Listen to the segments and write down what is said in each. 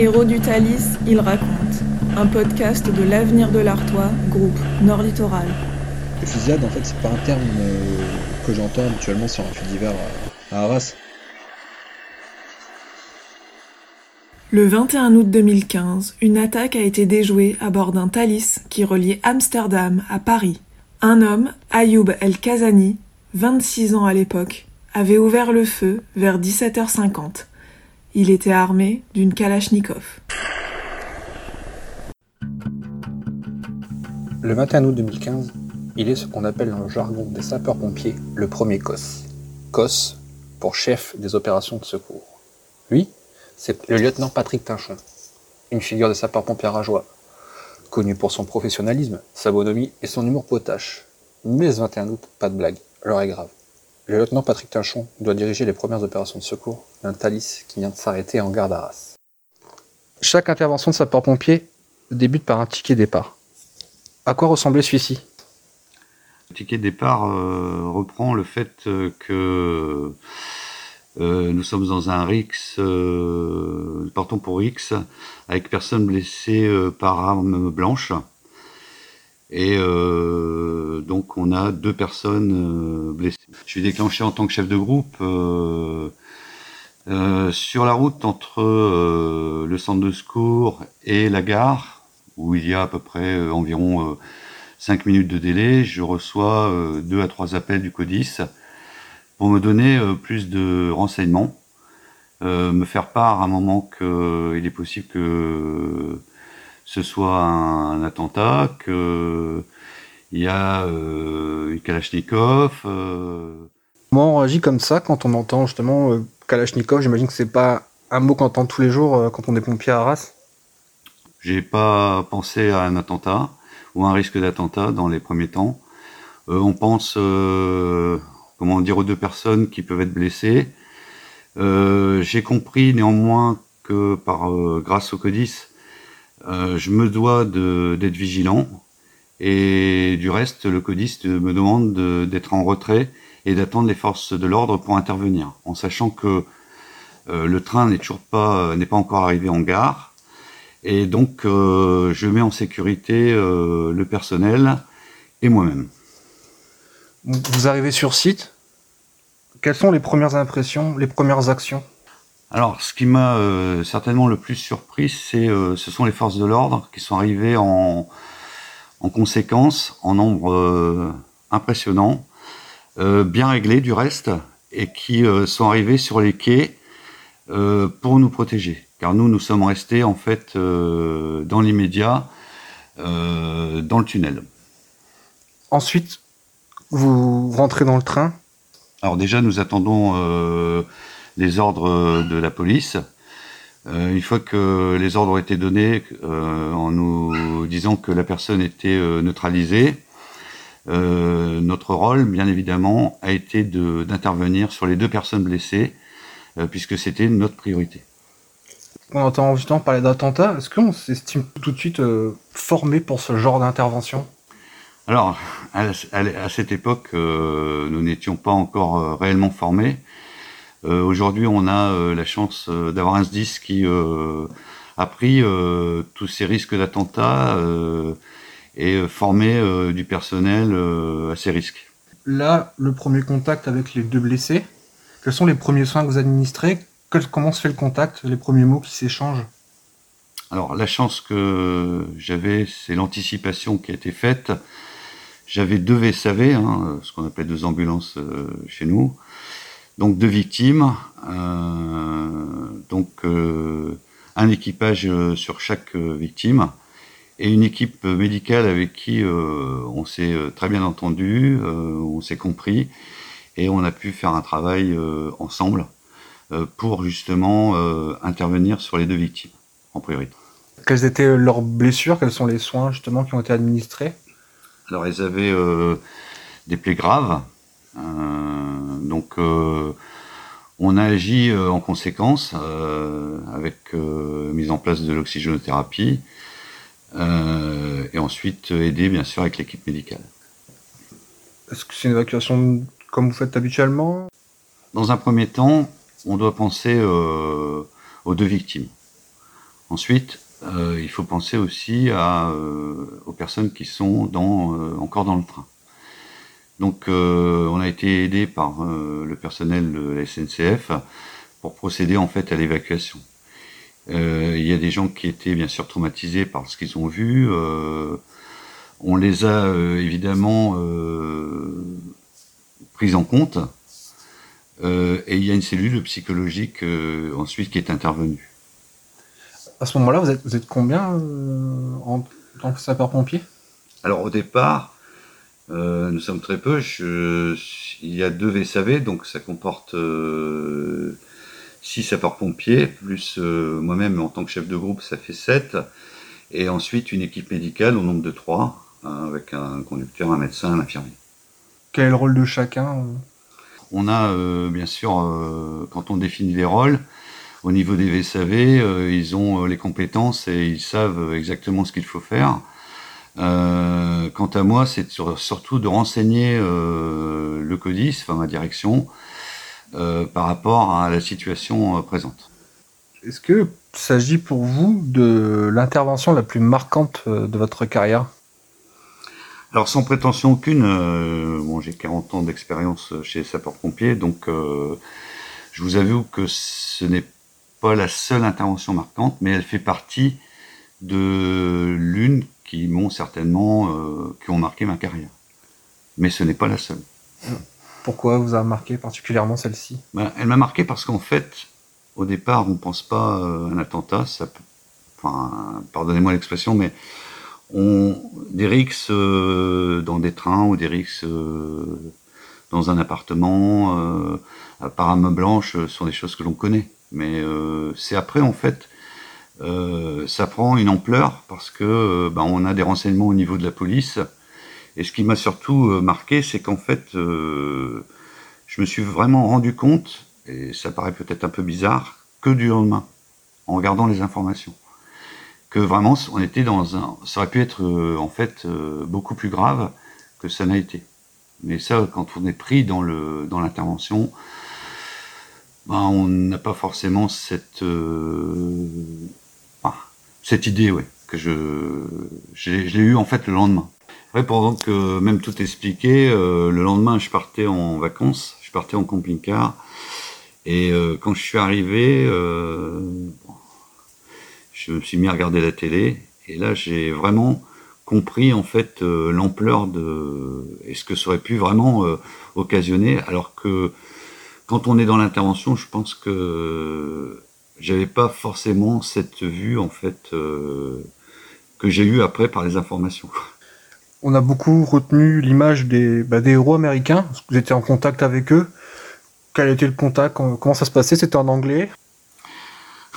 Héros du Thalys, il raconte. Un podcast de l'avenir de l'Artois, groupe Nord Littoral. Le fusillade, en fait, c'est pas un terme euh, que j'entends habituellement sur un fait divers à, à Arras. Le 21 août 2015, une attaque a été déjouée à bord d'un Thalys qui reliait Amsterdam à Paris. Un homme, Ayoub El Kazani, 26 ans à l'époque, avait ouvert le feu vers 17h50. Il était armé d'une Kalachnikov. Le 21 août 2015, il est ce qu'on appelle dans le jargon des sapeurs-pompiers le premier COS. COS pour chef des opérations de secours. Lui, c'est le lieutenant Patrick Tinchon, une figure des sapeurs-pompiers rageois, connu pour son professionnalisme, sa bonhomie et son humour potache. Mais ce 21 août, pas de blague, l'heure est grave. Le lieutenant Patrick Tinchon doit diriger les premières opérations de secours d'un Thalys qui vient de s'arrêter en gare d'Arras. Chaque intervention de sapeur-pompier débute par un ticket départ. À quoi ressemblait celui-ci? Le ticket départ euh, reprend le fait euh, que euh, nous sommes dans un RIX, euh, nous partons pour RIX, avec personne blessée euh, par arme blanche. Et euh, donc on a deux personnes euh, blessées. Je suis déclenché en tant que chef de groupe euh, euh, sur la route entre euh, le centre de secours et la gare, où il y a à peu près environ euh, 5 minutes de délai. Je reçois deux à trois appels du CODIS pour me donner plus de renseignements, me faire part à un moment qu'il est possible que ce soit un, attentat, qu'il y a euh, une Kalachnikov. euh, Comment on réagit comme ça quand on entend justement euh, Kalachnikov J'imagine que c'est pas un mot qu'on entend tous les jours euh, quand on est pompier à Arras. J'ai pas pensé à un attentat ou un risque d'attentat dans les premiers temps. Euh, on pense, euh, comment dire, aux deux personnes qui peuvent être blessées. Euh, J'ai compris néanmoins que par euh, grâce au CODIS, euh, je me dois d'être vigilant. Et du reste, le CODIS me demande de- d'être en retrait et d'attendre les forces de l'ordre pour intervenir, en sachant que euh, le train n'est toujours pas n'est pas encore arrivé en gare. Et donc, euh, je mets en sécurité euh, le personnel et moi-même. Vous arrivez sur site? Quelles sont les premières impressions, les premières actions? Alors, ce qui m'a euh, certainement le plus surpris, c'est euh, ce sont les forces de l'ordre qui sont arrivées en, en conséquence, en nombre euh, impressionnant, bien réglés du reste, et qui sont arrivés sur les quais pour nous protéger. Car nous, nous sommes restés en fait dans l'immédiat, dans le tunnel. Ensuite, vous rentrez dans le train? Alors déjà, nous attendons les ordres de la police. Euh, une fois que les ordres ont été donnés, euh, en nous disant que la personne était euh, neutralisée, euh, notre rôle, bien évidemment, a été d'intervenir sur les deux personnes blessées, euh, puisque c'était notre priorité. On entend justement parler d'attentat. Est-ce qu'on s'estime tout de suite euh, formé pour ce genre d'intervention? Alors, à, à- à cette époque, euh, nous n'étions pas encore euh, réellement formés. Euh, Aujourd'hui, on a euh, la chance euh, d'avoir un SDIS qui a pris tous ces risques d'attentats et formé du personnel à ces risques. Là, le premier contact avec les deux blessés. Quels sont les premiers soins que vous administrez? Comment se fait le contact? Les premiers mots qui s'échangent Alors, la chance que j'avais, c'est l'anticipation qui a été faite. J'avais deux VSAV, hein, ce qu'on appelle deux ambulances euh, chez nous. Donc deux victimes, euh, donc euh, un équipage euh, sur chaque victime et une équipe médicale avec qui on s'est très bien entendu, on s'est compris et on a pu faire un travail ensemble pour justement intervenir sur les deux victimes en priorité. Quelles étaient leurs blessures? Quels sont les soins justement qui ont été administrés? Alors, elles avaient des plaies graves. Euh, donc, euh, on a agi euh, en conséquence avec mise en place de l'oxygénothérapie et ensuite aidé bien sûr avec l'équipe médicale. Est-ce que c'est une évacuation comme vous faites habituellement? Dans un premier temps, on doit penser euh, aux deux victimes. Ensuite, il faut penser aussi à, aux personnes qui sont dans, encore dans le train. Donc, on a été aidé par le personnel de la SNCF pour procéder en fait à l'évacuation. Euh, il y a des gens qui étaient bien sûr traumatisés par ce qu'ils ont vu. Euh, on les a euh, évidemment pris en compte. et il y a une cellule psychologique ensuite qui est intervenue. À ce moment-là, vous êtes, vous êtes combien en tant que sapeur-pompier? Alors au départ, nous sommes très peu. Je, il y a deux VSAV, donc ça comporte six sapeurs-pompiers, plus euh, moi-même en tant que chef de groupe, ça fait 7. Et ensuite une équipe médicale au nombre de 3, hein, avec un conducteur, un médecin, un infirmier. Quel est le rôle de chacun euh? On a euh, bien sûr, quand on définit les rôles, au niveau des VSAV, ils ont les compétences et ils savent exactement ce qu'il faut faire. Quant à moi, c'est surtout de renseigner le CODIS, enfin ma direction, euh, par rapport à la situation euh, présente. Est-ce que s'agit pour vous de l'intervention la plus marquante euh, de votre carrière? Alors sans prétention aucune, bon, j'ai 40 ans d'expérience chez sapeurs-pompiers, donc je vous avoue que ce n'est pas la seule intervention marquante, mais elle fait partie de certainement, qui ont marqué ma carrière. Mais ce n'est pas la seule. Pourquoi vous a marqué particulièrement celle-ci? Ben, Elle m'a marqué parce qu'en fait, au départ, on ne pense pas à un attentat. Ça enfin, pardonnez-moi l'expression, mais on, des rixes euh, dans des trains ou des rixes euh, dans un appartement, euh, par arme blanche, sont des choses que l'on connaît. Mais c'est après, en fait, ça prend une ampleur parce que ben, on a des renseignements au niveau de la police et ce qui m'a surtout euh, marqué, c'est qu'en fait, euh, je me suis vraiment rendu compte, et ça paraît peut-être un peu bizarre, que du lendemain, en regardant les informations. Que vraiment, on était dans un. Ça aurait pu être euh, en fait beaucoup plus grave que ça n'a été. Mais ça, quand on est pris dans le dans l'intervention, ben, on n'a pas forcément cette cette idée, ouais, que je l'ai eu en fait le lendemain. Pendant que même tout expliqué, euh, le lendemain, je partais en vacances, je partais en camping-car. Et euh, quand je suis arrivé, euh, je me suis mis à regarder la télé. Et là, j'ai vraiment compris en fait l'ampleur de et ce que ça aurait pu vraiment occasionner. Alors que quand on est dans l'intervention, je pense que j'avais pas forcément cette vue en fait que j'ai eue après par les informations. On a beaucoup retenu l'image des, bah, des héros américains. Vous étiez en contact avec eux. Quel était le contact? Comment ça se passait? C'était en anglais?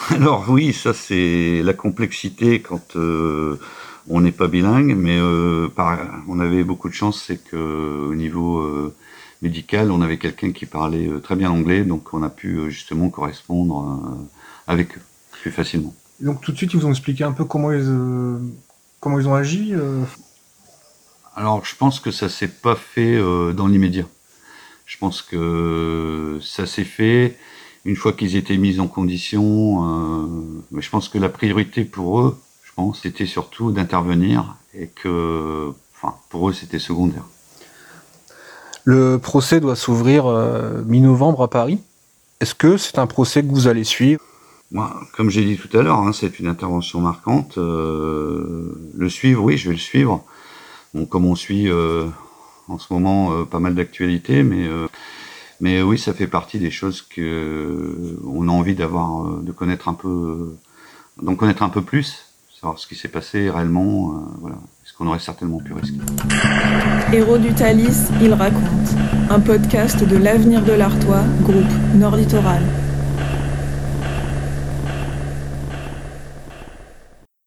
Alors oui, ça c'est la complexité quand euh, on n'est pas bilingue, mais euh, on avait beaucoup de chance, c'est que au niveau euh, médical, on avait quelqu'un qui parlait très bien anglais, donc on a pu justement correspondre avec eux plus facilement. donc tout de suite, ils vous ont expliqué un peu comment ils, comment ils ont agi alors, je pense que ça s'est pas fait euh, dans l'immédiat. Je pense que ça s'est fait une fois qu'ils étaient mis en condition. Euh, mais je pense que la priorité pour eux, je pense, c'était surtout d'intervenir et que, enfin, pour eux, c'était secondaire. Le procès doit s'ouvrir euh, mi-novembre à Paris. Est-ce que c'est un procès que vous allez suivre? Moi, comme j'ai dit tout à l'heure, hein, c'est une intervention marquante. le suivre, oui, je vais le suivre comme on suit euh, en ce moment euh, pas mal d'actualités, mais euh, mais oui, ça fait partie des choses que on a envie d'avoir, de connaître un peu, d'en connaître un peu plus, savoir ce qui s'est passé réellement, voilà, ce qu'on aurait certainement pu risquer. Héros du Thalys, il raconte, un podcast de l'avenir de l'Artois, groupe Nord Littoral.